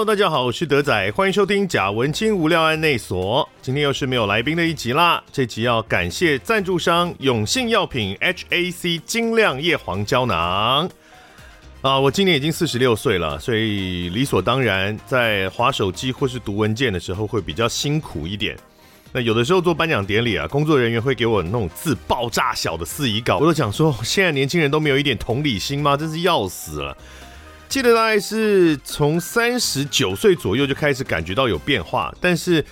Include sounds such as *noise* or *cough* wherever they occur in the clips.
Hello，大家好，我是德仔，欢迎收听贾文青无料案内所。今天又是没有来宾的一集啦。这集要感谢赞助商永信药品 HAC 精亮叶黄胶囊啊。我今年已经四十六岁了，所以理所当然在滑手机或是读文件的时候会比较辛苦一点。那有的时候做颁奖典礼啊，工作人员会给我那种字爆炸小的司仪稿，我都想说，现在年轻人都没有一点同理心吗？真是要死了。记得大概是从三十九岁左右就开始感觉到有变化，但是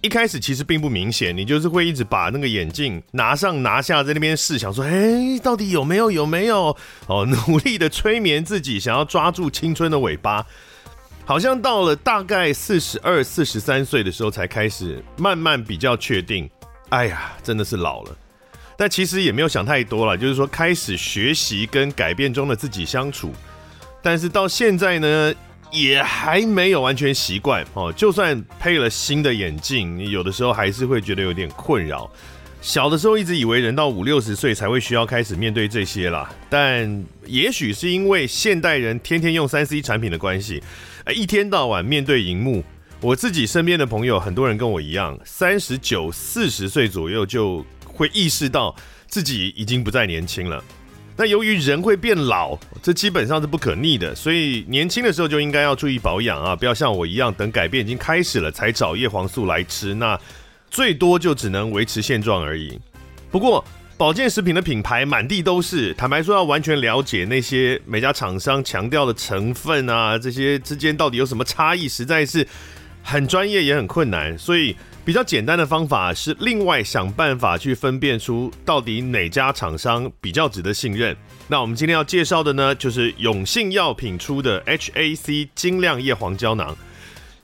一开始其实并不明显。你就是会一直把那个眼镜拿上拿下，在那边试，想说，哎，到底有没有？有没有？哦，努力的催眠自己，想要抓住青春的尾巴。*laughs* 好像到了大概四十二、四十三岁的时候，才开始慢慢比较确定。哎呀，真的是老了。但其实也没有想太多了，就是说开始学习跟改变中的自己相处。但是到现在呢，也还没有完全习惯哦。就算配了新的眼镜，你有的时候还是会觉得有点困扰。小的时候一直以为人到五六十岁才会需要开始面对这些啦，但也许是因为现代人天天用三 C 产品的关系，一天到晚面对荧幕。我自己身边的朋友，很多人跟我一样，三十九、四十岁左右就会意识到自己已经不再年轻了。那由于人会变老，这基本上是不可逆的，所以年轻的时候就应该要注意保养啊，不要像我一样，等改变已经开始了才找叶黄素来吃，那最多就只能维持现状而已。不过保健食品的品牌满地都是，坦白说要完全了解那些每家厂商强调的成分啊，这些之间到底有什么差异，实在是很专业也很困难，所以。比较简单的方法是另外想办法去分辨出到底哪家厂商比较值得信任。那我们今天要介绍的呢，就是永信药品出的 HAC 精亮叶黄胶囊。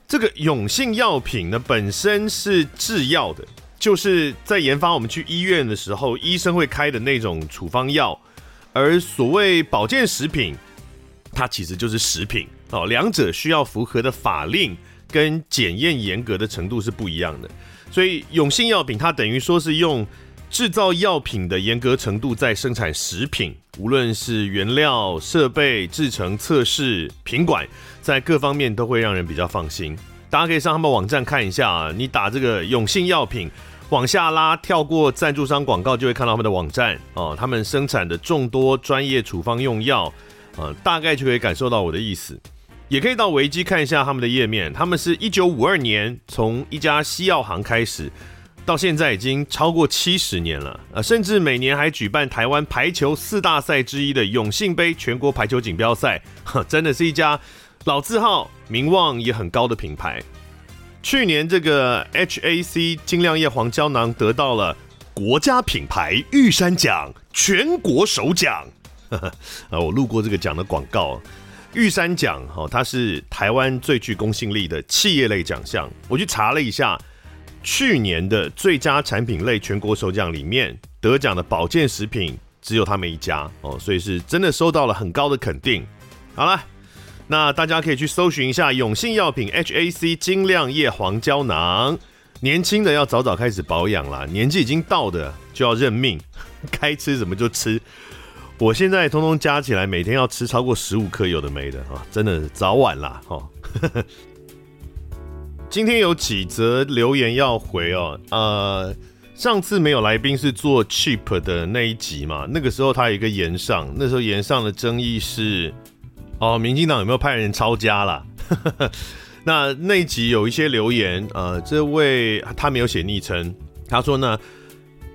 这个永信药品呢，本身是制药的，就是在研发我们去医院的时候医生会开的那种处方药。而所谓保健食品，它其实就是食品哦，两者需要符合的法令。跟检验严格的程度是不一样的，所以永信药品它等于说是用制造药品的严格程度在生产食品，无论是原料、设备、制程、测试、品管，在各方面都会让人比较放心。大家可以上他们网站看一下啊，你打这个永信药品往下拉，跳过赞助商广告，就会看到他们的网站哦。他们生产的众多专业处方用药，呃，大概就可以感受到我的意思。也可以到维基看一下他们的页面，他们是一九五二年从一家西药行开始，到现在已经超过七十年了，呃，甚至每年还举办台湾排球四大赛之一的永信杯全国排球锦标赛，真的是一家老字号、名望也很高的品牌。去年这个 HAC 精亮叶黄胶囊得到了国家品牌玉山奖全国首奖，啊，*laughs* 我录过这个奖的广告。玉山奖，哈，它是台湾最具公信力的企业类奖项。我去查了一下，去年的最佳产品类全国首奖里面得奖的保健食品只有他们一家哦，所以是真的收到了很高的肯定。好了，那大家可以去搜寻一下永信药品 HAC 晶亮叶黄胶囊。年轻的要早早开始保养啦，年纪已经到的就要认命，*laughs* 该吃什么就吃。我现在通通加起来，每天要吃超过十五颗有的没的啊，真的早晚啦哈。*laughs* 今天有几则留言要回哦，呃，上次没有来宾是做 Cheap 的那一集嘛，那个时候他有一个炎上，那时候炎上的争议是哦，民进党有没有派人抄家啦？*laughs* 那那一集有一些留言，呃，这位他没有写昵称，他说呢。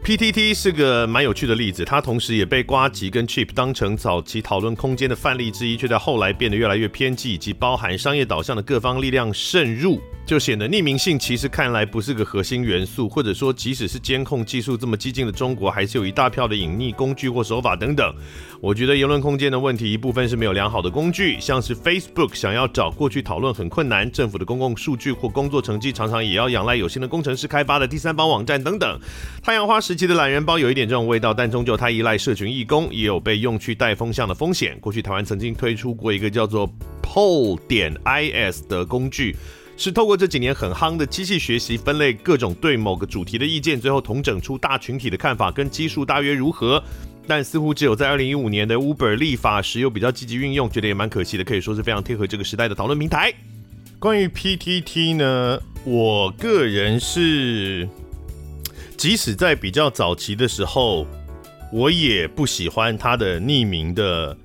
PTT 是个蛮有趣的例子，它同时也被瓜吉跟 Chip 当成早期讨论空间的范例之一，却在后来变得越来越偏激，以及包含商业导向的各方力量渗入。就显得匿名性其实看来不是个核心元素，或者说即使是监控技术这么激进的中国，还是有一大票的隐匿工具或手法等等。我觉得言论空间的问题一部分是没有良好的工具，像是 Facebook 想要找过去讨论很困难，政府的公共数据或工作成绩常常也要仰赖有心的工程师开发的第三方网站等等。太阳花时期的懒人包有一点这种味道，但终究它依赖社群义工，也有被用去带风向的风险。过去台湾曾经推出过一个叫做 Poll 点 is 的工具。是透过这几年很夯的机器学习分类各种对某个主题的意见，最后统整出大群体的看法跟基数大约如何。但似乎只有在二零一五年的 Uber 立法时有比较积极运用，觉得也蛮可惜的，可以说是非常贴合这个时代的讨论平台。关于 PTT 呢，我个人是，即使在比较早期的时候，我也不喜欢它的匿名的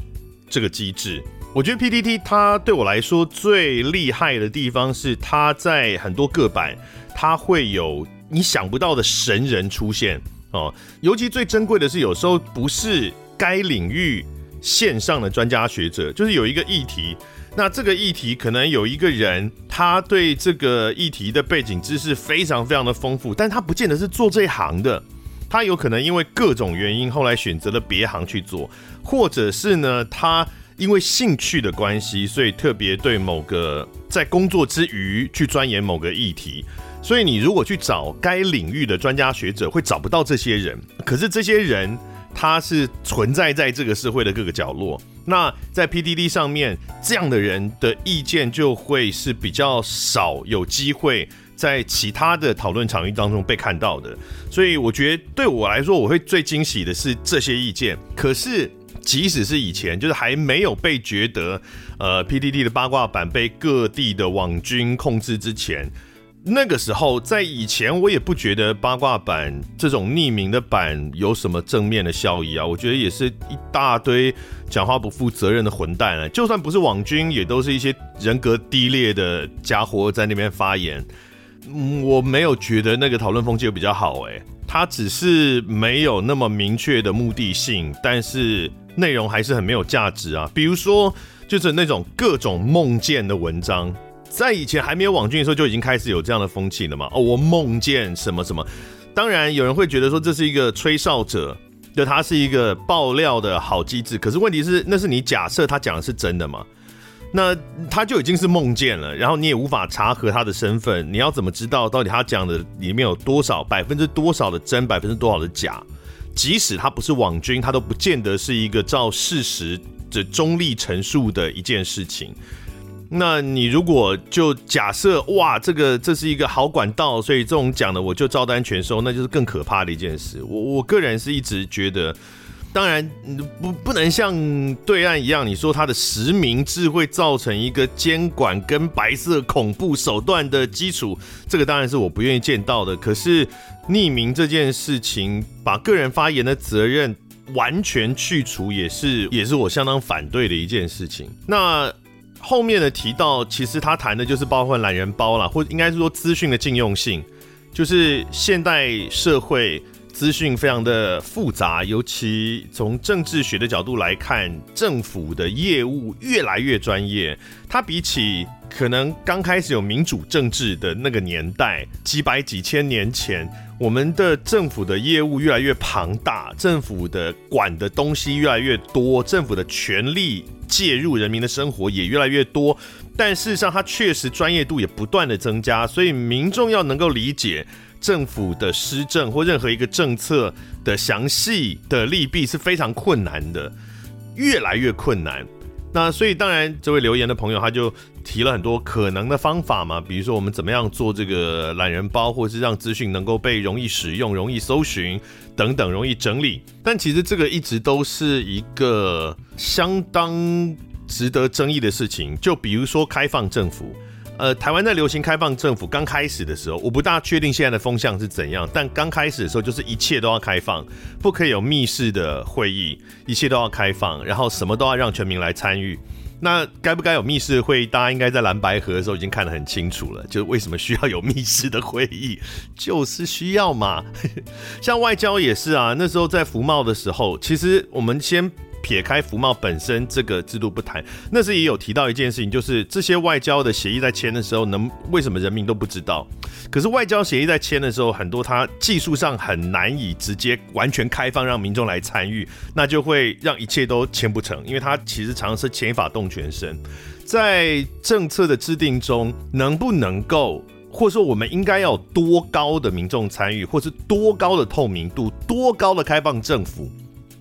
这个机制。我觉得 PTT 它对我来说最厉害的地方是，它在很多个版，它会有你想不到的神人出现哦。尤其最珍贵的是，有时候不是该领域线上的专家学者，就是有一个议题。那这个议题可能有一个人，他对这个议题的背景知识非常非常的丰富，但他不见得是做这一行的，他有可能因为各种原因后来选择了别行去做，或者是呢，他因为兴趣的关系，所以特别对某个在工作之余去钻研某个议题，所以你如果去找该领域的专家学者，会找不到这些人，可是这些人他是存在在这个社会的各个角落。那在 PDD 上面，这样的人的意见就会是比较少有机会在其他的讨论场域当中被看到的，所以我觉得对我来说，我会最惊喜的是这些意见。可是即使是以前，就是还没有被觉得，呃，PDD 的八卦版被各地的网军控制之前。那个时候，在以前，我也不觉得八卦版这种匿名的版有什么正面的效益啊。我觉得也是一大堆讲话不负责任的混蛋啊。就算不是网军，也都是一些人格低劣的家伙在那边发言。我没有觉得那个讨论风气比较好，诶，他只是没有那么明确的目的性，但是内容还是很没有价值啊。比如说，就是那种各种梦见的文章。在以前还没有网军的时候，就已经开始有这样的风气了嘛？哦，我梦见什么什么。当然，有人会觉得说这是一个吹哨者，就他是一个爆料的好机制。可是问题是，那是你假设他讲的是真的吗？那他就已经是梦见了，然后你也无法查核他的身份。你要怎么知道到底他讲的里面有多少百分之多少的真，百分之多少的假？即使他不是网军，他都不见得是一个照事实的中立陈述的一件事情。那你如果就假设哇，这个这是一个好管道，所以这种讲的我就照单全收，那就是更可怕的一件事。我我个人是一直觉得，当然不不能像对岸一样，你说他的实名制会造成一个监管跟白色恐怖手段的基础，这个当然是我不愿意见到的。可是匿名这件事情，把个人发言的责任完全去除，也是也是我相当反对的一件事情。那。后面的提到，其实他谈的就是包括懒人包啦，或应该是说资讯的禁用性，就是现代社会资讯非常的复杂，尤其从政治学的角度来看，政府的业务越来越专业，它比起可能刚开始有民主政治的那个年代，几百几千年前。我们的政府的业务越来越庞大，政府的管的东西越来越多，政府的权力介入人民的生活也越来越多。但事实上，它确实专业度也不断的增加，所以民众要能够理解政府的施政或任何一个政策的详细的利弊是非常困难的，越来越困难。那所以当然，这位留言的朋友他就提了很多可能的方法嘛，比如说我们怎么样做这个懒人包，或是让资讯能够被容易使用、容易搜寻等等，容易整理。但其实这个一直都是一个相当值得争议的事情。就比如说开放政府。呃，台湾在流行开放政府刚开始的时候，我不大确定现在的风向是怎样，但刚开始的时候就是一切都要开放，不可以有密室的会议，一切都要开放，然后什么都要让全民来参与。那该不该有密室会议？大家应该在蓝白河的时候已经看得很清楚了，就是为什么需要有密室的会议，就是需要嘛。*laughs* 像外交也是啊，那时候在服贸的时候，其实我们先。撇开服贸本身这个制度不谈，那是也有提到一件事情，就是这些外交的协议在签的时候，能为什么人民都不知道？可是外交协议在签的时候，很多它技术上很难以直接完全开放让民众来参与，那就会让一切都签不成，因为它其实常常是牵一发动全身。在政策的制定中，能不能够，或者说我们应该要多高的民众参与，或是多高的透明度，多高的开放政府？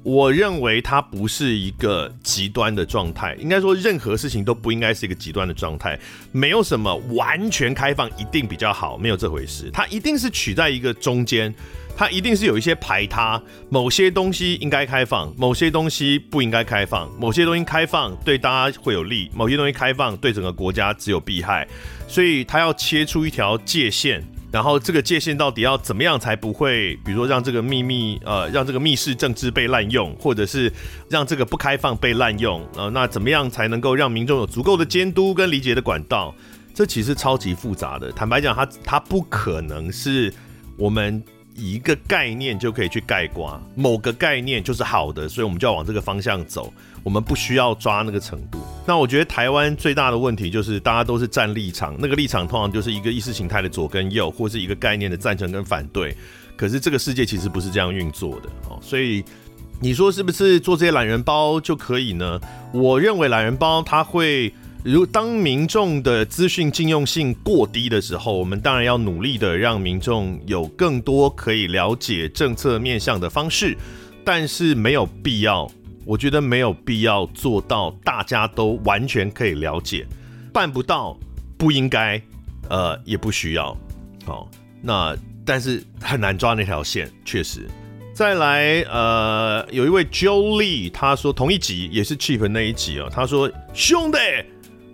我认为它不是一个极端的状态，应该说任何事情都不应该是一个极端的状态。没有什么完全开放一定比较好，没有这回事。它一定是取在一个中间，它一定是有一些排他，某些东西应该开放，某些东西不应该开放，某些东西开放对大家会有利，某些东西开放对整个国家只有弊害，所以它要切出一条界限。然后这个界限到底要怎么样才不会，比如说让这个秘密，呃，让这个密室政治被滥用，或者是让这个不开放被滥用，呃，那怎么样才能够让民众有足够的监督跟理解的管道？这其实超级复杂的。坦白讲，它它不可能是我们一个概念就可以去盖瓜，某个概念就是好的，所以我们就要往这个方向走。我们不需要抓那个程度。那我觉得台湾最大的问题就是大家都是站立场，那个立场通常就是一个意识形态的左跟右，或是一个概念的赞成跟反对。可是这个世界其实不是这样运作的哦。所以你说是不是做这些懒人包就可以呢？我认为懒人包它会，如当民众的资讯禁用性过低的时候，我们当然要努力的让民众有更多可以了解政策面向的方式，但是没有必要。我觉得没有必要做到大家都完全可以了解，办不到，不应该，呃，也不需要，好，那但是很难抓那条线，确实。再来，呃，有一位 Jolie，他说同一集也是 Cheap 那一集哦，他说兄弟，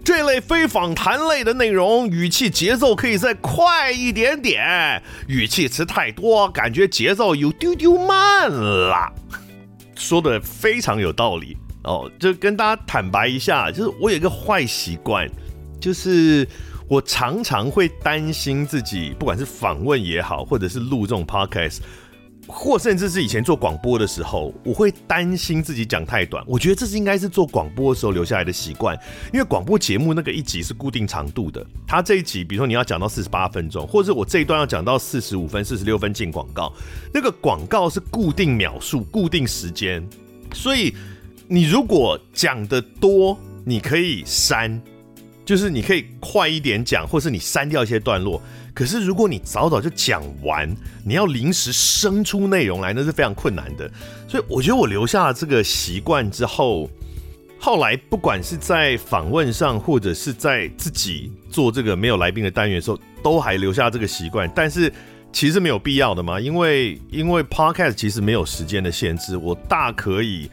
这类非访谈类的内容，语气节奏可以再快一点点，语气词太多，感觉节奏有丢丢慢了。说的非常有道理哦，就跟大家坦白一下，就是我有一个坏习惯，就是我常常会担心自己，不管是访问也好，或者是录这种 podcast，或甚至是以前做广播的时候，我会担心自己讲太短。我觉得这是应该是做广播的时候留下来的习惯，因为广播节目那个一集是固定长度的，它这一集，比如说你要讲到四十八分钟，或者是我这一段要讲到四十五分、四十六分进广告。那个广告是固定秒数、固定时间，所以你如果讲得多，你可以删，就是你可以快一点讲，或是你删掉一些段落。可是如果你早早就讲完，你要临时生出内容来，那是非常困难的。所以我觉得我留下了这个习惯之后，后来不管是在访问上，或者是在自己做这个没有来宾的单元的时候，都还留下这个习惯，但是。其实没有必要的嘛，因为因为 podcast 其实没有时间的限制，我大可以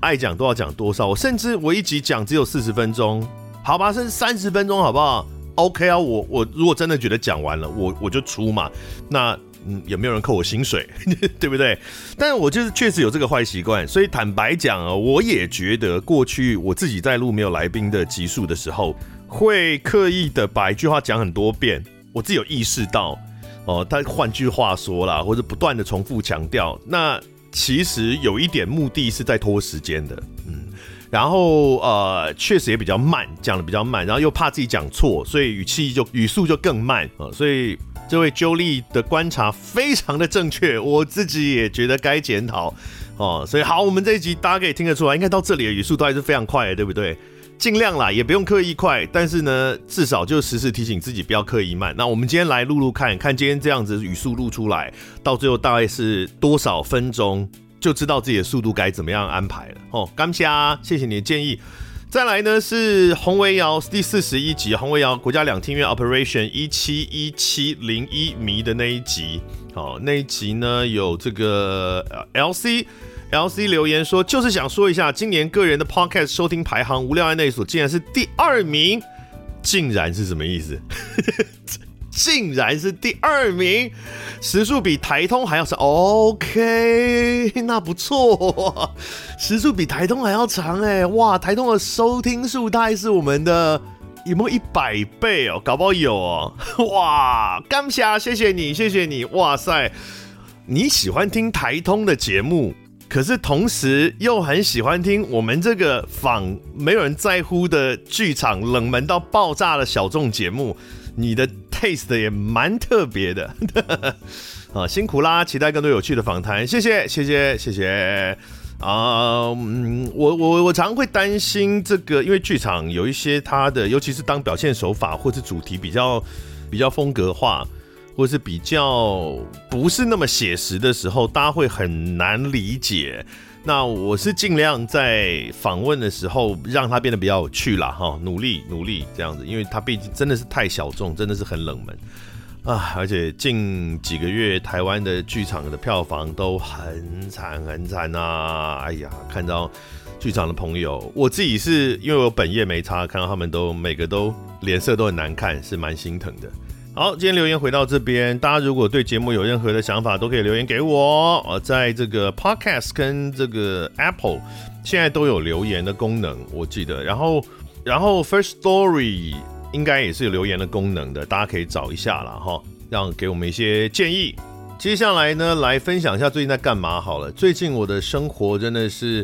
爱讲多少讲多少，我甚至我一集讲只有四十分钟，好吧，甚至三十分钟，好不好？OK 啊，我我如果真的觉得讲完了，我我就出嘛。那嗯，有没有人扣我薪水，*laughs* 对不对？但我就是确实有这个坏习惯，所以坦白讲啊，我也觉得过去我自己在录没有来宾的集数的时候，会刻意的把一句话讲很多遍，我自己有意识到。哦，他换句话说啦，或者不断的重复强调，那其实有一点目的是在拖时间的，然后呃，确实也比较慢，讲的比较慢，然后又怕自己讲错，所以语气就语速就更慢啊，所以这位 Jolie 的观察非常的正确，我自己也觉得该检讨哦，所以好，我们这一集大家可以听得出来，应该到这里的语速都还是非常快的，对不对？尽量啦，也不用刻意快，但是呢，至少就时时提醒自己不要刻意慢。那我们今天来录录看，看今天这样子语速录出来，到最后大概是多少分钟，就知道自己的速度该怎么样安排了。哦，感谢啊，谢谢你的建议。再来呢是洪维瑶第四十一集，洪维瑶国家两厅院 Operation 一七一七零一迷的那一集。好，那一集呢有这个 LC。L C 留言说，就是想说一下，今年个人的 Podcast 收听排行，无料案内所竟然是第二名，竟然是什么意思？竟然是第二名，时数比台通还要长。OK，那不错，时数比台通还要长哎，哇，台通的收听数大概是我们的有没有一百倍哦？搞不好有哦，哇，感谢，谢谢你，谢谢你，哇塞，你喜欢听台通的节目？可是同时又很喜欢听我们这个仿没有人在乎的剧场冷门到爆炸的小众节目，你的 taste 也蛮特别的，*laughs* 啊，辛苦啦！期待更多有趣的访谈，谢谢，谢谢，谢谢啊！嗯，我我我常会担心这个，因为剧场有一些它的，尤其是当表现手法或是主题比较比较风格化。或是比较不是那么写实的时候，大家会很难理解那我是尽量在访问的时候让它变得比较有趣啦，哈，努力努力这样子，因为它毕竟真的是太小众，真的是很冷门啊，而且近几个月台湾的剧场的票房都很惨很惨啊，哎呀，看到剧场的朋友，我自己是因为我本业没差，看到他们都每个都脸色都很难看，是蛮心疼的。好，今天留言回到这边，大家如果对节目有任何的想法，都可以留言给我。呃，在这个 Podcast 跟这个 Apple 现在都有留言的功能，我记得。然后，然后 First Story 应该也是有留言的功能的，大家可以找一下啦哈，让给我们一些建议。接下来呢，来分享一下最近在干嘛好了。最近我的生活真的是，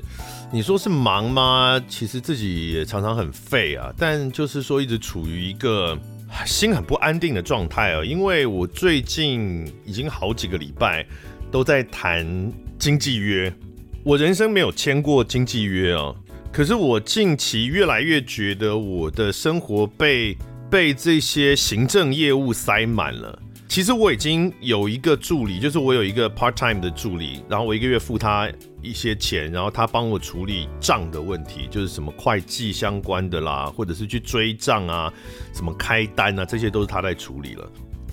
你说是忙吗？其实自己也常常很废啊，但就是说一直处于一个。心很不安定的状态哦，因为我最近已经好几个礼拜都在谈经纪约，我人生没有签过经纪约啊，可是我近期越来越觉得我的生活被被这些行政业务塞满了。其实我已经有一个助理，就是我有一个 part time 的助理，然后我一个月付他一些钱，然后他帮我处理账的问题，就是什么会计相关的啦，或者是去追账啊，什么开单啊，这些都是他在处理了。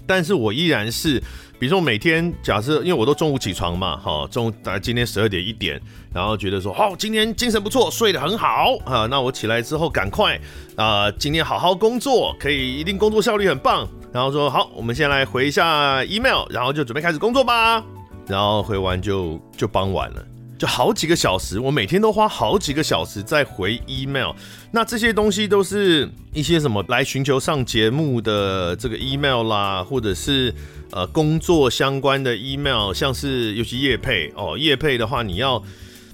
但是我依然是，比如说每天假设，因为我都中午起床嘛，哈，中午大概今天十二点一点，然后觉得说，哦，今天精神不错，睡得很好啊，那我起来之后赶快啊、今天好好工作，可以一定工作效率很棒。然后说好，我们先来回一下 email，然后就准备开始工作吧。然后回完就就傍晚了，就好几个小时，我每天都花好几个小时在回 email。那这些东西都是一些什么来寻求上节目的这个 email 啦，或者是呃工作相关的 email，像是尤其业配哦，业配的话你要。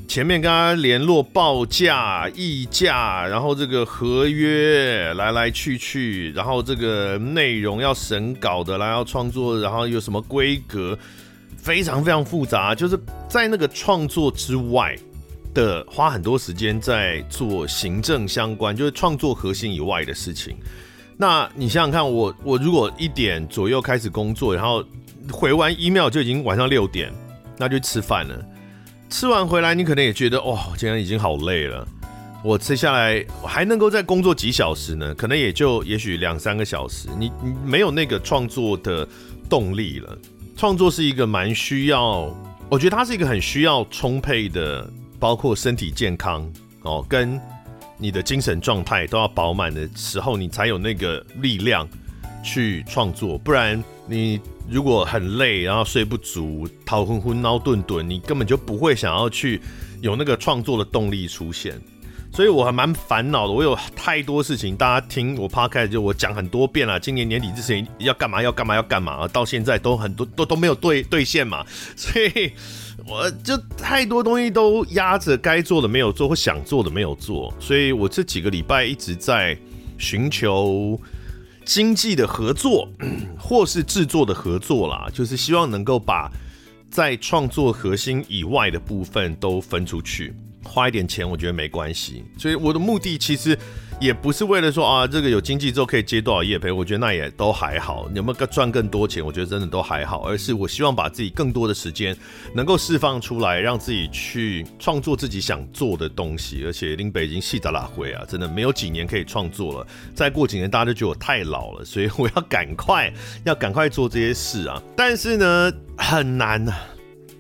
前面跟他联络报价、议价，然后这个合约来来去去，然后这个内容要审稿的，然后要创作，然后有什么规格，非常非常复杂。就是在那个创作之外的，花很多时间在做行政相关，就是创作核心以外的事情。那你想想看，我我如果一点左右开始工作，然后回完 email 就已经晚上六点，那就吃饭了。吃完回来，你可能也觉得哇，今天已经好累了。我接下来还能够再工作几小时呢？可能也就也许两三个小时。你你没有那个创作的动力了。创作是一个蛮需要，我觉得它是一个很需要充沛的，包括身体健康哦，跟你的精神状态都要饱满的时候，你才有那个力量去创作。不然你。如果很累，然后睡不足，头昏昏、脑顿顿，你根本就不会想要去有那个创作的动力出现。所以我还蛮烦恼的，我有太多事情，大家听我 p 开就我讲很多遍了。今年年底之前要干嘛？要干嘛？要干嘛？到现在都很多都都没有兑兑现嘛，所以我就太多东西都压着，该做的没有做，或想做的没有做，所以我这几个礼拜一直在寻求。经济的合作，*clears throat* 或是制作的合作啦，就是希望能够把在创作核心以外的部分都分出去，花一点钱，我觉得没关系。所以我的目的其实。也不是为了说啊，这个有经济之后可以接多少业配，我觉得那也都还好。有没有赚更多钱，我觉得真的都还好。而是我希望把自己更多的时间能够释放出来，让自己去创作自己想做的东西。而且林北已经细杂拉灰啊，真的没有几年可以创作了。再过几年大家就觉得我太老了，所以我要赶快要赶快做这些事啊。但是呢，很难啊，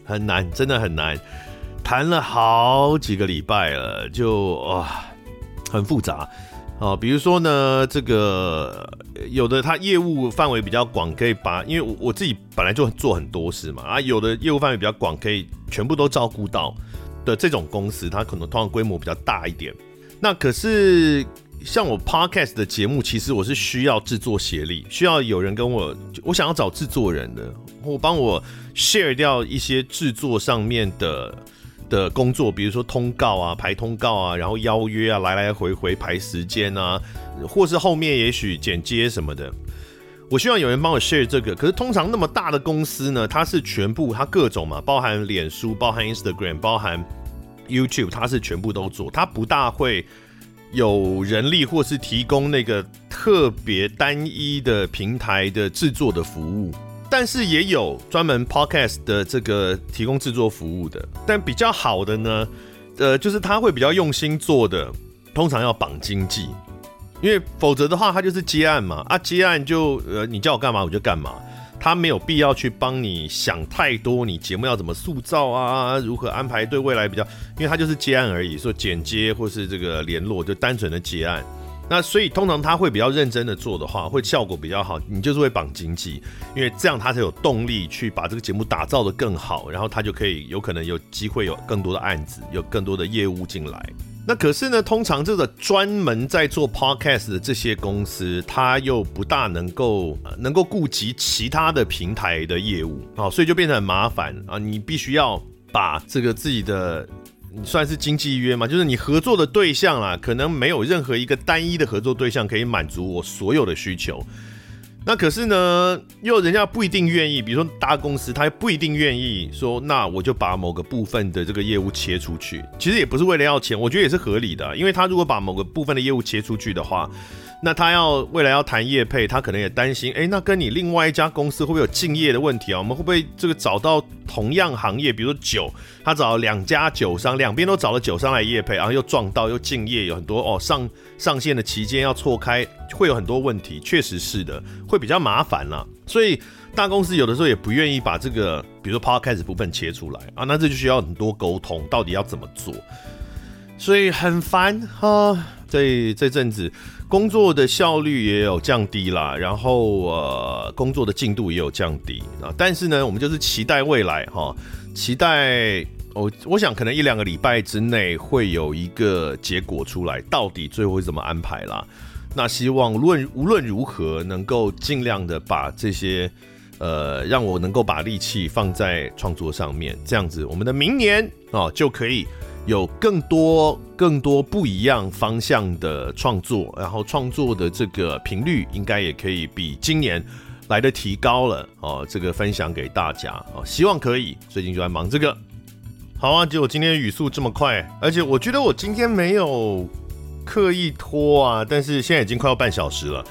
很难，真的很难。谈了好几个礼拜了，就啊。很复杂啊，比如说呢，这个有的他业务范围比较广，可以把，因为我我自己本来就做很多事嘛啊，有的业务范围比较广，可以全部都照顾到的这种公司，它可能通常规模比较大一点。那可是像我 Podcast 的节目，其实我是需要制作协力，需要有人跟我，我想要找制作人的，我帮我 share 掉一些制作上面的。的工作，比如说通告啊、排通告啊，然后邀约啊，来来回回排时间啊，或是后面也许剪接什么的，我希望有人帮我 share 这个。可是通常那么大的公司呢，它是全部它各种嘛，包含脸书、包含 Instagram、包含 YouTube，它是全部都做，它不大会有人力或是提供那个特别单一的平台的制作的服务。但是也有专门 podcast 的这个提供制作服务的。但比较好的呢，呃，就是他会比较用心做的，通常要绑经纪，因为否则的话，他就是接案嘛。啊，接案就呃，你叫我干嘛我就干嘛。他没有必要去帮你想太多，你节目要怎么塑造啊？如何安排对未来比较？因为他就是接案而已，说剪接或是这个联络，就单纯的接案。那所以通常他会比较认真的做的话，会效果比较好。你就是会绑经济，因为这样他才有动力去把这个节目打造得更好，然后他就可以有可能有机会有更多的案子，有更多的业务进来。那可是呢，通常这个专门在做 podcast 的这些公司，它又不大能够能够顾及其他的平台的业务啊，所以就变得很麻烦啊。你必须要把这个自己的，算是经济约嘛，就是你合作的对象啦，可能没有任何一个单一的合作对象可以满足我所有的需求。那可是呢，又人家不一定愿意，比如说大公司，他不一定愿意说，那我就把某个部分的这个业务切出去。其实也不是为了要钱，我觉得也是合理的，因为他如果把某个部分的业务切出去的话。那他要未来要谈业配，他可能也担心，哎、那跟你另外一家公司会不会有竞业的问题啊？我们会不会这个找到同样行业，比如说酒，他找了两家酒商，两边都找了酒商来业配，然后又撞到又竞业，有很多哦上上线的期间要错开，会有很多问题，确实是的，会比较麻烦啦。所以大公司有的时候也不愿意把这个，比如说 Podcast 部分切出来啊，那这就需要很多沟通，到底要怎么做？所以很烦哈，这这阵子。工作的效率也有降低啦，然后呃，工作的进度也有降低啊。但是呢，我们就是期待未来哈，期待我我想可能一两个礼拜之内会有一个结果出来，到底最后会怎么安排啦？那希望论无论如何，能够尽量的把这些呃，让我能够把力气放在创作上面，这样子，我们的明年啊就可以。有更多更多不一样方向的创作，然后创作的这个频率应该也可以比今年来的提高了哦。这个分享给大家哦，希望可以。最近就在忙这个。好啊，结果今天语速这么快，而且我觉得我今天没有刻意拖啊，但是现在已经快要半小时了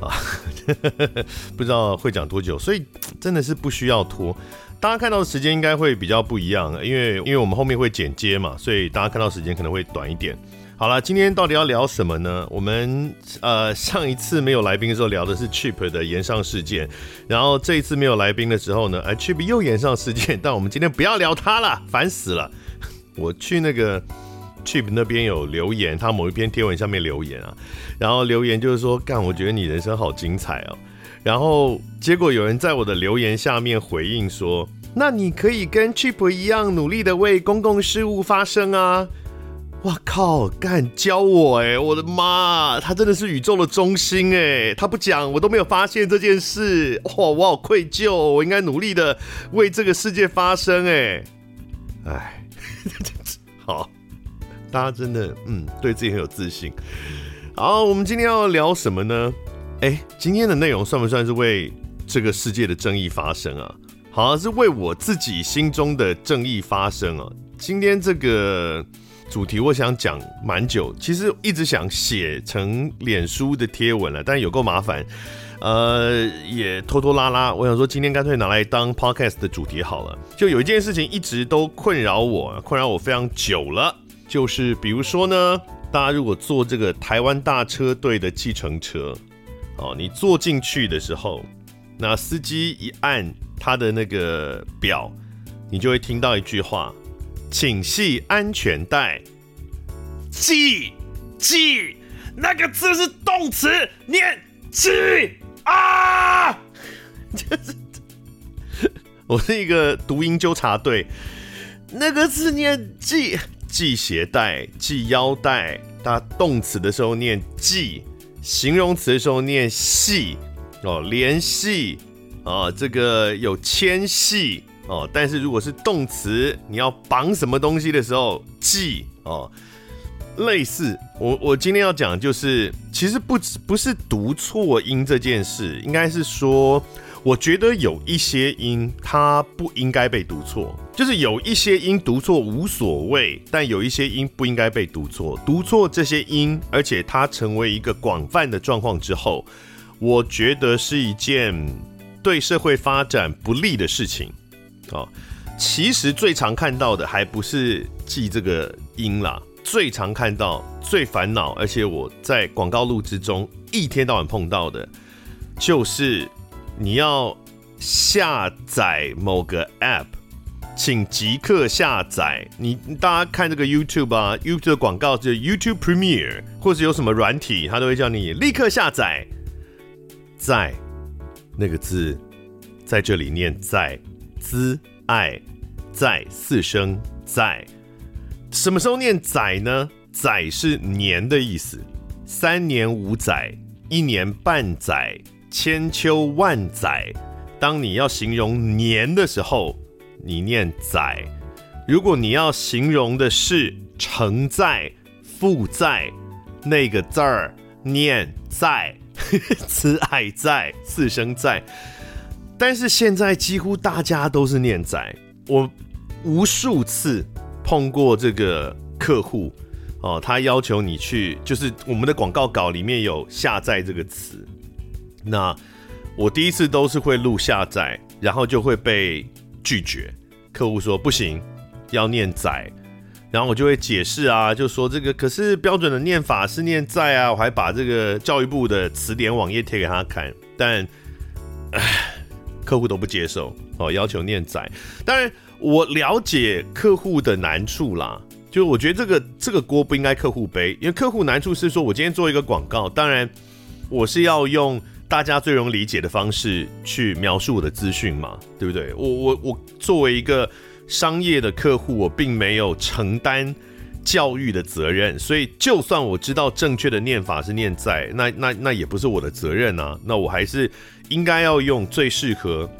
啊，*laughs* 不知道会讲多久，所以真的是不需要拖。大家看到的时间应该会比较不一样，因为因为我们后面会剪接嘛，所以大家看到时间可能会短一点。好了，今天到底要聊什么呢？我们呃上一次没有来宾的时候聊的是 Chip 的延上事件，然后这一次没有来宾的时候呢，呃 Chip 又延上事件，但我们今天不要聊他了，烦死了。我去那个 Chip 那边有留言，他某一篇贴文下面留言啊，然后留言就是说，干，我觉得你人生好精彩哦。然后结果有人在我的留言下面回应说：“那你可以跟 Chip 一样努力的为公共事务发声啊！”哇靠，干教我哎，我的妈，他真的是宇宙的中心哎，他不讲我都没有发现这件事，哇，我好愧疚，我应该努力的为这个世界发声哎，哎，大家真的嗯对自己很有自信。好，我们今天要聊什么呢？哎，今天的内容算不算是为这个世界的正义发声啊？好像是为我自己心中的正义发声啊。今天这个主题我想讲蛮久，其实一直想写成脸书的贴文了，但有够麻烦，呃，也拖拖拉拉。我想说今天干脆拿来当 podcast 的主题好了。就有一件事情一直都困扰我，困扰我非常久了，就是比如说呢，大家如果坐这个台湾大车队的计程车。哦，你坐进去的时候，那司机一按他的那个表，你就会听到一句话：“请系安全带。”系系那个字是动词，念系啊！*laughs* 就是我是一个读音纠察队，那个字念系，系鞋带、系腰带，它动词的时候念系。形容词的时候念系哦，联系哦，这个有牵系哦。但是如果是动词，你要绑什么东西的时候，系哦，类似。我我今天要讲就是，其实不不是读错音这件事，应该是说。我觉得有一些音它不应该被读错，就是有一些音读错无所谓，但有一些音不应该被读错。读错这些音，而且它成为一个广泛的状况之后，我觉得是一件对社会发展不利的事情，哦，其实最常看到的还不是记这个音啦，最常看到、最烦恼，而且我在广告录制中一天到晚碰到的，就是你要下载某个 App，请即刻下载。你大家看这个 YouTube 啊，YouTube 的广告就是 YouTube Premiere，或者有什么软体，它都会叫你立刻下载。在那个字在这里念在，兹爱在四声在，什么时候念载呢？载是年的意思，三年五载，一年半载，千秋万载。当你要形容年的时候，你念载；如果你要形容的是承载、负载，那个字儿念在。*laughs* 慈爱在四声在，但是现在几乎大家都是念载。我无数次碰过这个客户哦，他要求你去，就是我们的广告稿里面有下载这个词。那我第一次都是会录下载，然后就会被拒绝。客户说不行，要念载。然后我就会解释啊，就说这个可是标准的念法是念载啊，我还把这个教育部的词典网页贴给他看，但，客户都不接受哦，要求念载。当然我了解客户的难处啦，就我觉得这个这个锅不应该客户背，因为客户难处是说我今天做一个广告，当然我是要用大家最容易理解的方式去描述我的资讯嘛，对不对？我我我作为一个。商业的客户，我并没有承担教育的责任，所以就算我知道正确的念法是念在，那那那也不是我的责任啊。那我还是应该要用最适合、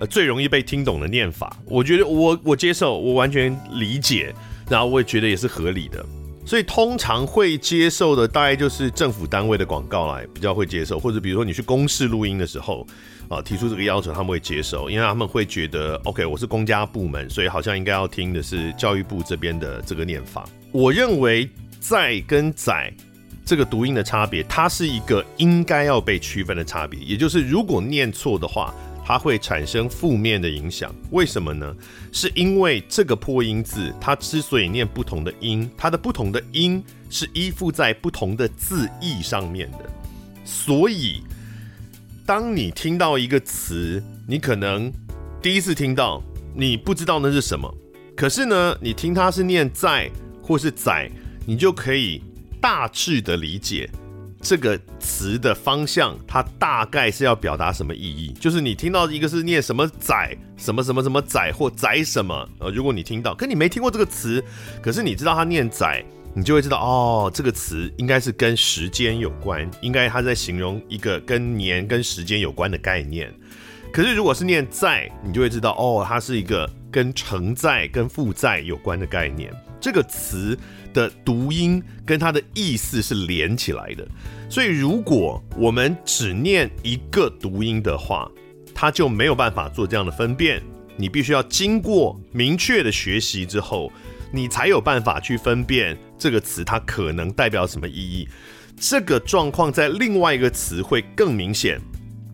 呃最容易被听懂的念法。我觉得我我接受，我完全理解，然后我也觉得也是合理的。所以通常会接受的，大概就是政府单位的广告来比较会接受，或者比如说你去公示录音的时候。啊，提出这个要求，他们会接受，因为他们会觉得，OK，我是公家部门，所以好像应该要听的是教育部这边的这个念法。我认为在跟在这个读音的差别，它是一个应该要被区分的差别。也就是如果念错的话，它会产生负面的影响。为什么呢？是因为这个破音字，它之所以念不同的音，它的不同的音是依附在不同的字义上面的，所以。当你听到一个词，你可能第一次听到，你不知道那是什么。可是呢，你听它是念在或是载，你就可以大致的理解这个词的方向，它大概是要表达什么意义。就是你听到一个是念什么载，什么什么什么载或载什么，呃，如果你听到，可你没听过这个词，可是你知道它念载。你就会知道哦，这个词应该是跟时间有关，应该它在形容一个跟年跟时间有关的概念。可是如果是念载，你就会知道哦，它是一个跟承载跟负载有关的概念。这个词的读音跟它的意思是连起来的，所以如果我们只念一个读音的话，它就没有办法做这样的分辨。你必须要经过明确的学习之后。你才有办法去分辨这个词它可能代表什么意义。这个状况在另外一个词会更明显，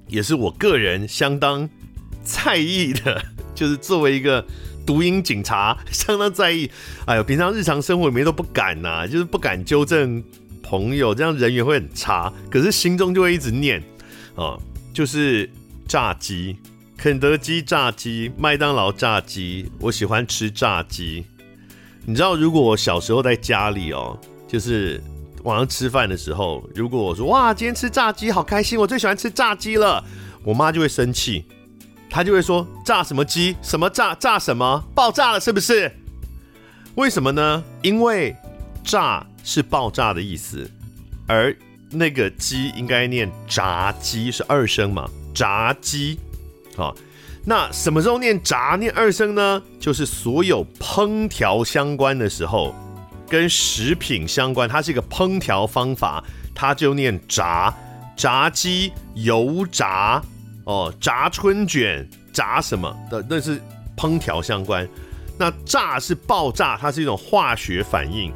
也是我个人相当 *laughs* 在意的，就是作为一个读音警察，*laughs* 相当在意。哎呦，平常日常生活里面都不敢呐，就是不敢纠正朋友，这样人缘会很差。可是心中就会一直念啊，就是炸鸡，肯德基炸鸡，麦当劳炸鸡，我喜欢吃炸鸡。你知道，如果我小时候在家里哦，就是晚上吃饭的时候，如果我说哇，今天吃炸鸡好开心，我最喜欢吃炸鸡了，我妈就会生气，他就会说炸什么鸡？什么炸？炸什么？爆炸了是不是？为什么呢？因为炸是爆炸的意思，而那个鸡应该念炸鸡，是二声嘛？炸鸡，好。那什么时候念炸念二声呢？就是所有烹调相关的时候，跟食品相关，它是一个烹调方法，它就念炸。炸鸡、油炸哦，炸春卷、炸什么的，那是烹调相关。那炸是爆炸，它是一种化学反应，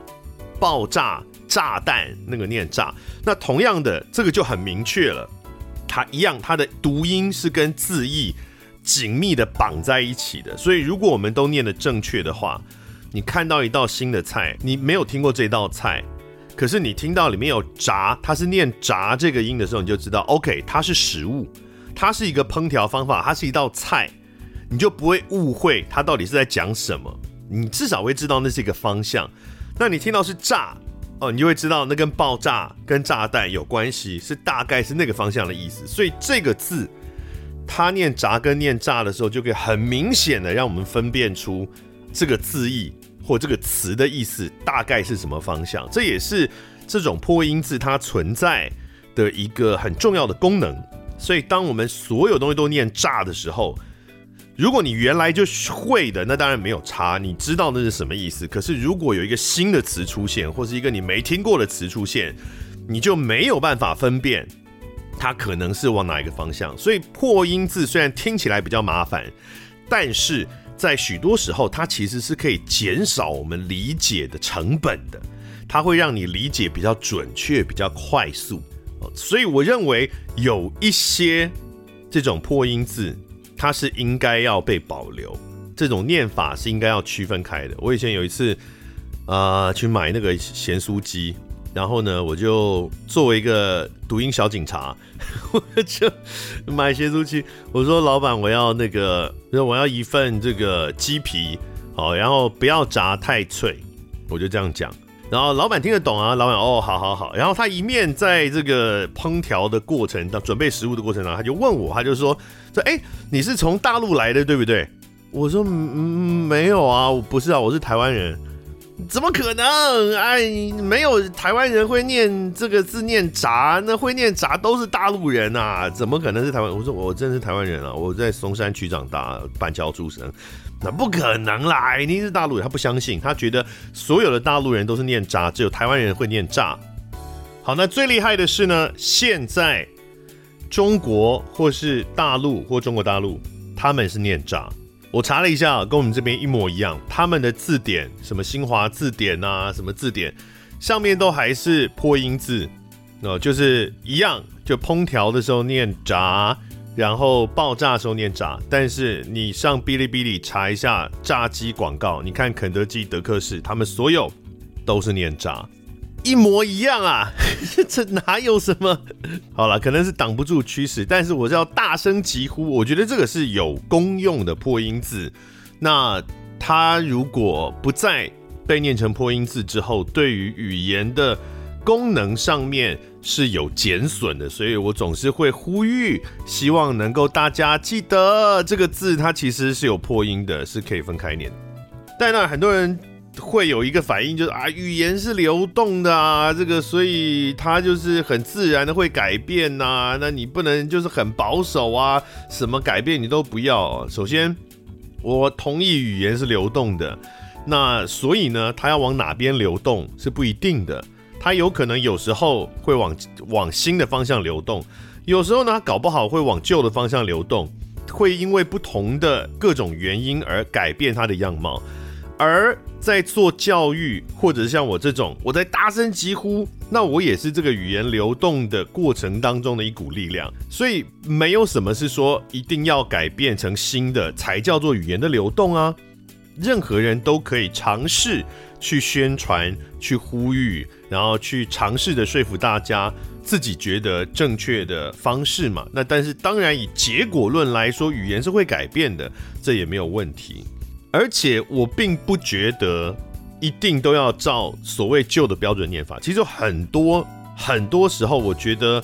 爆炸炸弹那个念炸。那同样的，这个就很明确了。它一样，它的读音是跟字义紧密的绑在一起的。所以如果我们都念的正确的话，你看到一道新的菜，你没有听过这道菜，可是你听到里面有炸，它是念炸这个音的时候，你就知道，OK，它是食物，它是一个烹调方法，它是一道菜，你就不会误会它到底是在讲什么。你至少会知道那是一个方向。那你听到是炸哦，你就会知道那跟爆炸跟炸弹有关系，是大概是那个方向的意思。所以这个字，它念炸跟念炸的时候，就可以很明显的让我们分辨出这个字义。或这个词的意思大概是什么方向？这也是这种破音字它存在的一个很重要的功能。所以，当我们所有东西都念炸的时候，如果你原来就会的，那当然没有差，你知道那是什么意思。可是，如果有一个新的词出现，或是一个你没听过的词出现，你就没有办法分辨它可能是往哪一个方向。所以，破音字虽然听起来比较麻烦，但是。在许多时候，它其实是可以减少我们理解的成本的，它会让你理解比较准确、比较快速。所以我认为有一些这种破音字，它是应该要被保留，这种念法是应该要区分开的。我以前有一次，啊、去买那个咸酥鸡。然后呢，我就作为一个读音小警察，*laughs* 我就买咸酥鸡。我说：“老板，我要那个，我要一份这个鸡皮，好，然后不要炸太脆。”我就这样讲。然后老板听得懂啊，老板哦，好好好。然后他一面在这个烹调的过程当准备食物的过程当中，他就问我，他就说：“说哎，你是从大陆来的对不对？”我说：“嗯，没有啊，我不是啊，我是台湾人。”怎么可能？哎，没有台湾人会念这个字念炸，那会念炸？都是大陆人啊！怎么可能？是台湾？我说我真的是台湾人啊！我在松山区长大，板桥出生，那不可能？啦！一定是大陆人，他不相信，他觉得所有的大陆人都是念炸，只有台湾人会念炸。好，那最厉害的是呢，现在中国或是大陆或中国大陆，他们是念炸。我查了一下，跟我们这边一模一样。他们的字典，什么新华字典啊，什么字典，上面都还是破音字，哦，就是一样，就烹调的时候念炸，然后爆炸的时候念炸。但是你上哔哩哔哩查一下炸鸡广告，你看肯德基、德克士，他们所有都是念炸。一模一样啊，*laughs* 这哪有什么？好了，可能是挡不住趋势，但是我是要大声疾呼，我觉得这个是有功用的破音字。那它如果不再被念成破音字之后，对于语言的功能上面是有减损的，所以我总是会呼吁，希望能够大家记得这个字，它其实是有破音的，是可以分开念。但那很多人。会有一个反应，就是啊，语言是流动的啊，这个所以它就是很自然的会改变呐、那你不能就是很保守啊，什么改变你都不要。首先，我同意语言是流动的，那所以呢，它要往哪边流动是不一定的。它有可能有时候会往往新的方向流动，有时候呢，搞不好会往旧的方向流动，会因为不同的各种原因而改变它的样貌。而在做教育，或者像我这种，我在大声疾呼，那我也是这个语言流动的过程当中的一股力量。所以没有什么是说一定要改变成新的才叫做语言的流动啊。任何人都可以尝试去宣传、去呼吁，然后去尝试的说服大家自己觉得正确的方式嘛。那但是当然以结果论来说，语言是会改变的，这也没有问题。而且我并不觉得一定都要照所谓旧的标准念法，其实很多很多时候，我觉得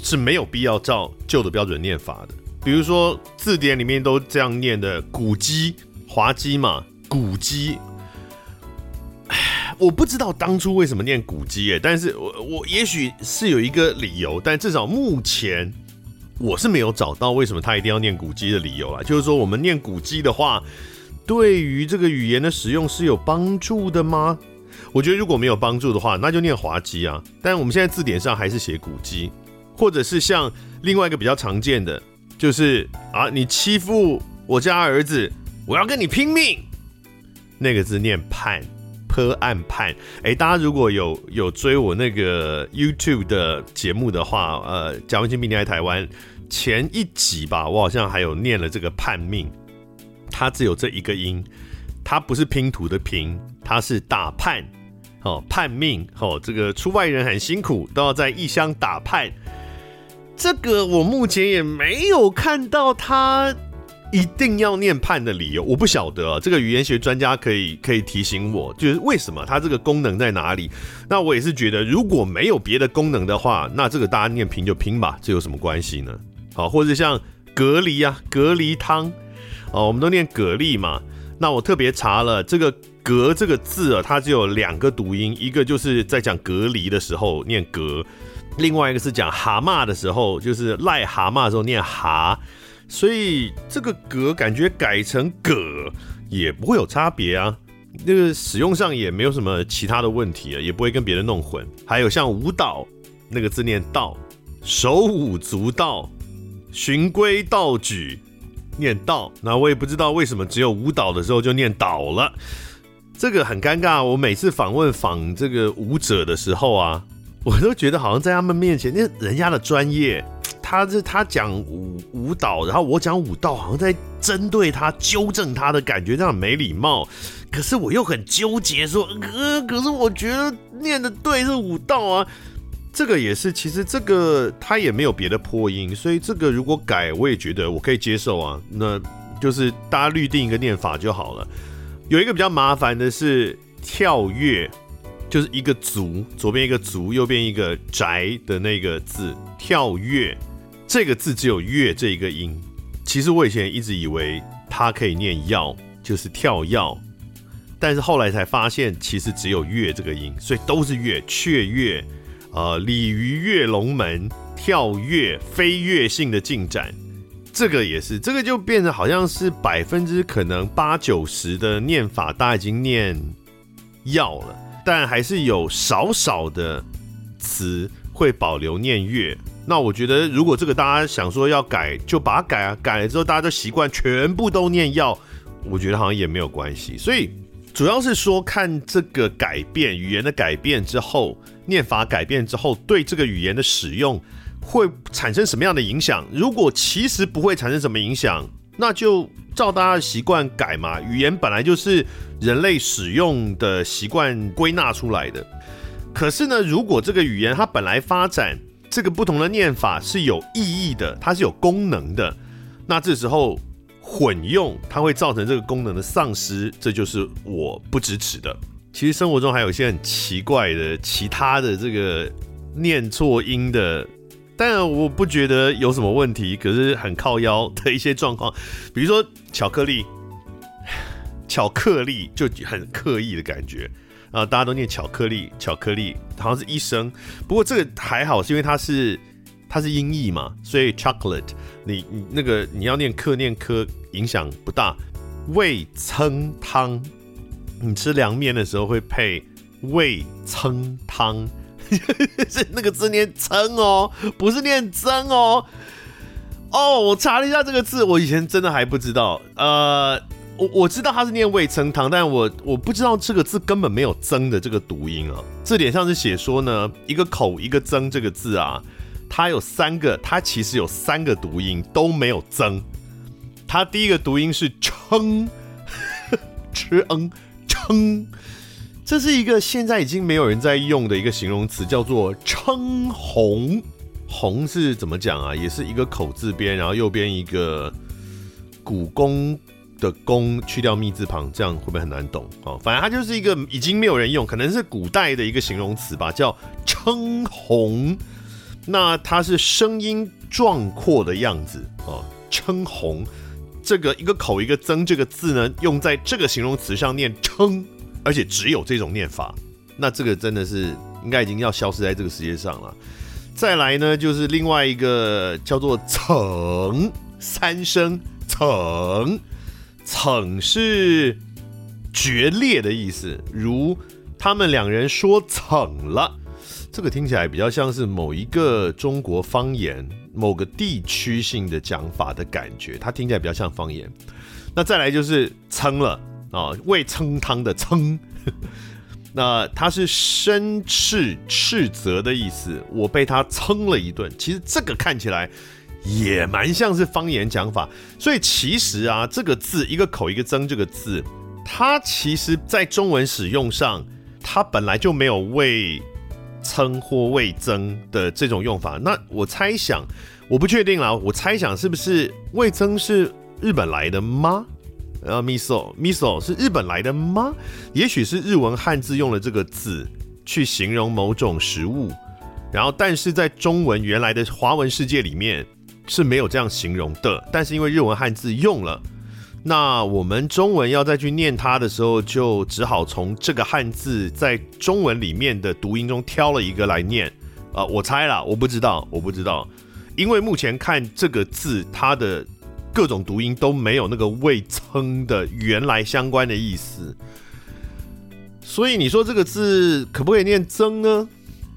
是没有必要照旧的标准念法的。比如说字典里面都这样念的“古鸡”、“滑鸡”嘛，“古鸡”。我不知道当初为什么念“古鸡”耶，但是我我也许是有一个理由，但至少目前我是没有找到为什么他一定要念“古鸡”的理由啦。就是说，我们念“古鸡”的话。对于这个语言的使用是有帮助的吗？我觉得如果没有帮助的话，那就念滑稽啊。但我们现在字典上还是写古鸡，或者是像另外一个比较常见的，就是啊，你欺负我家儿子，我要跟你拼命。那个字念叛喝暗判。哎，大家如果有有追我那个 YouTube 的节目的话，呃，贾文清明天来台湾前一集吧，我好像还有念了这个判命，它只有这一个音，它不是拼图的拼，它是打判。哦，判命哦，这个出外人很辛苦，都要在异乡打判。这个我目前也没有看到他一定要念判的理由，我不晓得啊。这个语言学专家可以可以提醒我，就是为什么它这个功能在哪里？那我也是觉得，如果没有别的功能的话，那这个大家念拼就拼吧，这有什么关系呢？好，或者像隔离啊，隔离汤哦，我们都念蛤蜊嘛。那我特别查了这个。蛤这个字啊，它只有两个读音，一个就是在讲隔离的时候念隔，另外一个是讲蛤蟆的时候，就是癞蛤蟆的时候念蛤，所以这个蛤感觉改成蛤也不会有差别啊，那个使用上也没有什么其他的问题啊，也不会跟别人弄混。还有像舞蹈那个字念道，手舞足蹈，循规蹈矩念道，那我也不知道为什么只有舞蹈的时候就念蹈了。这个很尴尬，我每次访问访这个舞者的时候啊，我都觉得好像在他们面前，那人家的专业，他是他讲舞舞蹈，然后我讲舞蹈，好像在针对他、纠正他的感觉，这样没礼貌。可是我又很纠结，说，呃，可是我觉得念的对是舞蹈啊，这个也是，其实这个他也没有别的破音，所以这个如果改，我也觉得我可以接受啊，那就是大家律定一个念法就好了。有一个比较麻烦的是跳跃，就是一个足，左边一个足，右边一个宅的那个字。跳跃这个字只有跃这一个音。其实我以前一直以为它可以念要，就是跳跃，但是后来才发现其实只有跃这个音，所以都是跃。雀跃，呃，鲤鱼跃龙门，跳跃，飞跃性的进展。这个也是，这个就变成好像是百分之可能八九十的念法，大家已经念要了，但还是有少少的词会保留念乐。那我觉得，如果这个大家想说要改，就把它改啊，改了之后大家都习惯全部都念要，我觉得好像也没有关系。所以主要是说看这个改变语言的改变之后，念法改变之后，对这个语言的使用。会产生什么样的影响？如果其实不会产生什么影响，那就照大家的习惯改嘛。语言本来就是人类使用的习惯归纳出来的。可是呢，如果这个语言它本来发展这个不同的念法是有意义的，它是有功能的，那这时候混用它会造成这个功能的丧失，这就是我不支持的。其实生活中还有一些很奇怪的其他的这个念错音的。但我不觉得有什么问题，可是很靠腰的一些状况，比如说巧克力，巧克力就很刻意的感觉啊，大家都念巧克力，巧克力好像是一声，不过这个还好，是因为它是它是音译嘛，所以 chocolate 你你那个你要念克念科影响不大。味噌汤，你吃凉面的时候会配味噌汤。是 *laughs* 那个字念噌哦，不是念增哦。哦，我查了一下这个字，我以前真的还不知道。呃，我我知道它是念味噌汤，但我我不知道这个字根本没有增的这个读音啊。字典上是写说呢，一个口一个增这个字啊，它有三个，它其实有三个读音都没有增。它第一个读音是撑，*laughs* 吃嗯撑。这是一个现在已经没有人在用的一个形容词，叫做“称红”。红是怎么讲啊？也是一个口字边，然后右边一个古公的公，去掉密字旁，这样会不会很难懂？哦，反正它就是一个已经没有人用，可能是古代的一个形容词吧，叫“称红”。那它是声音壮阔的样子哦，“称红”这个一个口一个增这个字呢，用在这个形容词上念“称”。而且只有这种念法，那这个真的是应该已经要消失在这个世界上了。再来呢，就是另外一个叫做“逞”，三声“逞”，“逞”是决裂的意思，如他们两人说“逞了”，这个听起来比较像是某一个中国方言、某个地区性的讲法的感觉，它听起来比较像方言。那再来就是“撑了”。啊，味噌汤的撑，*laughs* 那它是生斥斥责的意思，我被他撑了一顿。其实这个看起来也蛮像是方言讲法，所以其实啊，这个字一个口一个增这个字，它其实在中文使用上，它本来就没有为噌或为曾的这种用法。那我猜想，我不确定啦，我猜想是不是味噌是日本来的吗？呃，miso miso 是日本来的吗？也许是日文汉字用了这个字去形容某种食物，然后但是在中文原来的华文世界里面是没有这样形容的。但是因为日文汉字用了，那我们中文要再去念它的时候，就只好从这个汉字在中文里面的读音中挑了一个来念。啊、呃，我猜啦，我不知道，我不知道，因为目前看这个字它的。各种读音都没有那个味噌的原来相关的意思，所以你说这个字可不可以念曾呢？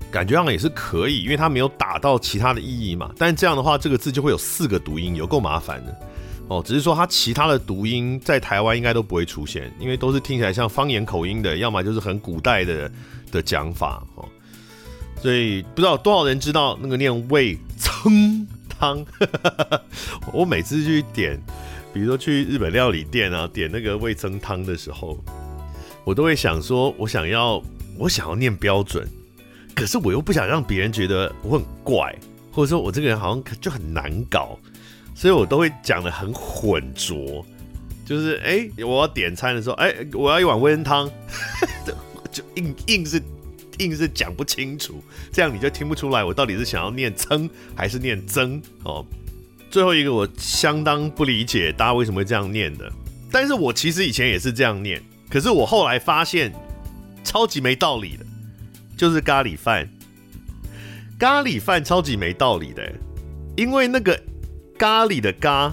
感觉上也是可以，因为它没有打到其他的意义嘛。但这样的话，这个字就会有四个读音，有够麻烦的哦。只是说它其他的读音在台湾应该都不会出现，因为都是听起来像方言口音的，要么就是很古代的的讲法哦。所以不知道多少人知道那个念味噌。汤，*laughs* 我每次去点，比如说去日本料理店啊，点那个味噌汤的时候，我都会想说，我想要，我想要念标准，可是我又不想让别人觉得我很怪，或者说我这个人好像就很难搞，所以我都会讲的很混浊，就是哎、我要点餐的时候，哎、我要一碗温汤，*laughs* 就硬硬是。硬是讲不清楚，这样你就听不出来我到底是想要念噌还是念曾哦。最后一个我相当不理解大家为什么会这样念的，但是我其实以前也是这样念，可是我后来发现超级没道理的，就是咖喱饭，咖喱饭超级没道理的，因为那个咖喱的咖，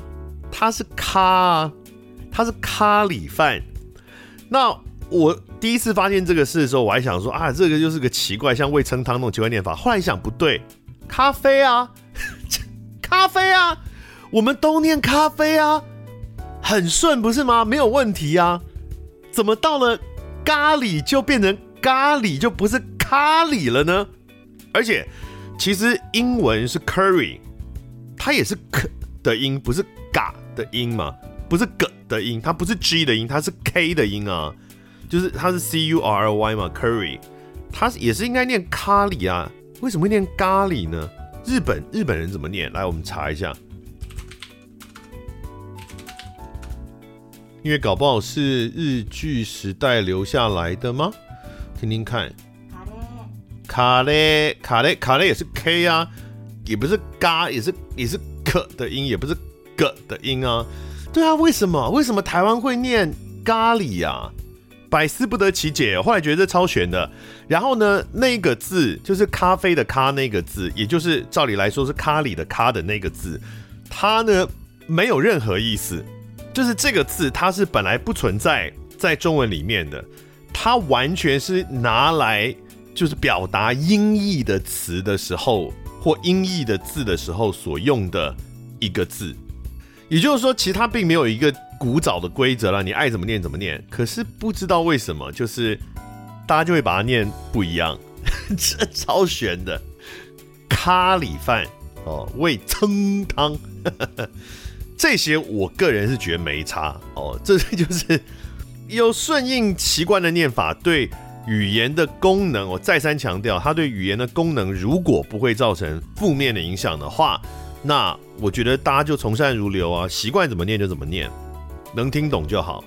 它是咖，它是咖喱饭，那。我第一次发现这个事的时候，我还想说啊，这个就是个奇怪，像味噌汤那种奇怪念法。后来一想不对，咖啡啊，*laughs* 咖啡啊，我们都念咖啡啊，很顺不是吗？没有问题啊。怎么到了咖喱就变成咖喱，就不是咖喱了呢？而且其实英文是 curry，它也是 k 的音，不是嘎的音嘛，不是 g 的音，它不是 g 的音，它是 k 的音啊。就是它是 C U R Y 嘛，curry，它也是应该念咖喱啊，为什么会念咖喱呢？日本日本人怎么念？来，我们查一下，因为搞不好是日剧时代留下来的吗？听听看，卡嘞卡嘞卡嘞也是 K 啊，也不是嘎，也是也是 K 的音，也不是 G 的音啊。对啊，为什么？为什么台湾会念咖喱啊？百思不得其解，后来觉得这超玄的。然后呢，那个字就是咖啡的咖那个字，也就是照理来说是咖喱的咖的那个字，它呢没有任何意思，就是这个字它是本来不存在在中文里面的，它完全是拿来就是表达音译的词的时候或音译的字的时候所用的一个字。也就是说，其他并没有一个。古早的规则了，你爱怎么念怎么念。可是不知道为什么，就是大家就会把它念不一样，*laughs* 这超玄的。咖喱饭哦，味噌汤，这些我个人是觉得没差哦。这 *laughs* 就是有顺应习惯的念法，对语言的功能，我再三强调，它对语言的功能如果不会造成负面的影响的话，那我觉得大家就从善如流啊，习惯怎么念就怎么念。能听懂就好，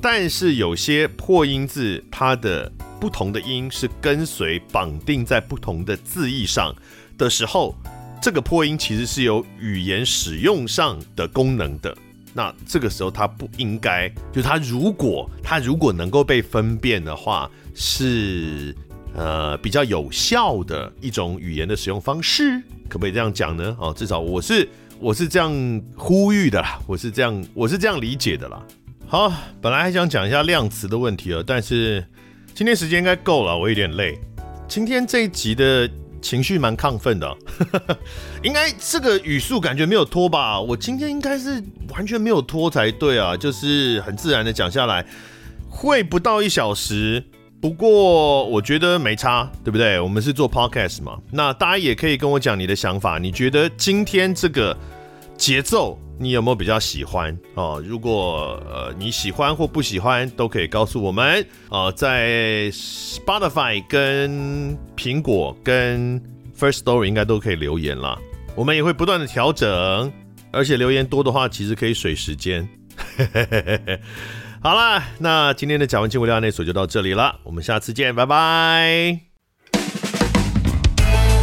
但是有些破音字，它的不同的音是跟随绑定在不同的字义上的时候，这个破音其实是有语言使用上的功能的。那这个时候它不应该，就它如果它如果能够被分辨的话，是呃比较有效的一种语言的使用方式，可不可以这样讲呢？哦，至少我是。我是这样呼吁的啦，我是这样，我是这样理解的啦。好，本来还想讲一下量词的问题了，但是今天时间应该够了，我有点累。今天这一集的情绪蛮亢奋的，*laughs* 应该这个语速感觉没有拖吧？我今天应该是完全没有拖才对啊，就是很自然的讲下来，会不到一小时，不过我觉得没差，对不对？我们是做 podcast 嘛，那大家也可以跟我讲你的想法。你觉得今天这个节奏，你有没有比较喜欢哦？如果呃你喜欢或不喜欢，都可以告诉我们哦。在 Spotify、跟苹果、跟 First Story 应该都可以留言啦。我们也会不断的调整，而且留言多的话，其实可以水时间。*laughs* 好啦，那今天的贾文青无料内所就到这里了，我们下次见，拜拜。